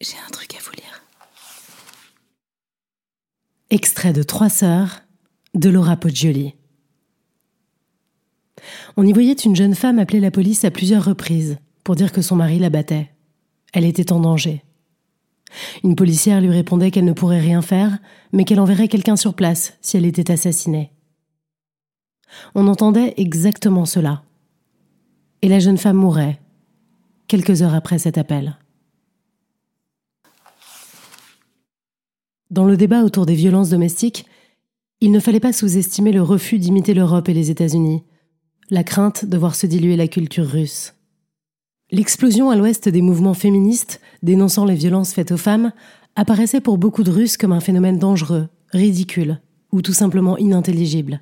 J'ai un truc à vous lire. Extrait de Trois sœurs de Laura Poggioli. On y voyait une jeune femme appeler la police à plusieurs reprises pour dire que son mari la battait. Elle était en danger. Une policière lui répondait qu'elle ne pourrait rien faire, mais qu'elle enverrait quelqu'un sur place si elle était assassinée. On entendait exactement cela. Et la jeune femme mourait, quelques heures après cet appel. Dans le débat autour des violences domestiques, il ne fallait pas sous-estimer le refus d'imiter l'Europe et les États-Unis, la crainte de voir se diluer la culture russe. L'explosion à l'ouest des mouvements féministes dénonçant les violences faites aux femmes apparaissait pour beaucoup de Russes comme un phénomène dangereux, ridicule ou tout simplement inintelligible.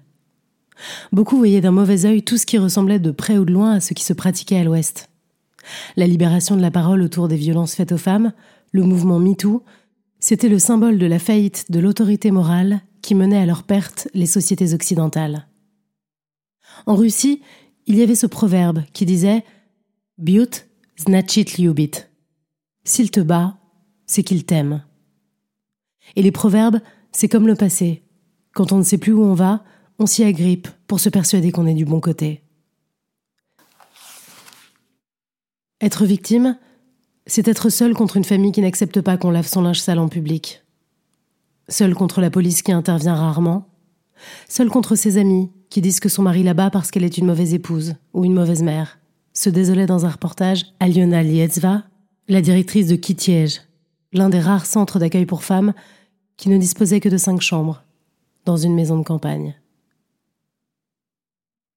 Beaucoup voyaient d'un mauvais œil tout ce qui ressemblait de près ou de loin à ce qui se pratiquait à l'ouest. La libération de la parole autour des violences faites aux femmes, le mouvement MeToo, c'était le symbole de la faillite de l'autorité morale qui menait à leur perte les sociétés occidentales. En Russie, il y avait ce proverbe qui disait Biut znachit liubit. S'il te bat, c'est qu'il t'aime. Et les proverbes, c'est comme le passé. Quand on ne sait plus où on va, on s'y agrippe pour se persuader qu'on est du bon côté. Être victime, c'est être seul contre une famille qui n'accepte pas qu'on lave son linge sale en public. Seul contre la police qui intervient rarement. Seul contre ses amis qui disent que son mari là-bas parce qu'elle est une mauvaise épouse ou une mauvaise mère. Se désolait dans un reportage Aliona Liezva, la directrice de Kitiej, l'un des rares centres d'accueil pour femmes qui ne disposait que de cinq chambres, dans une maison de campagne.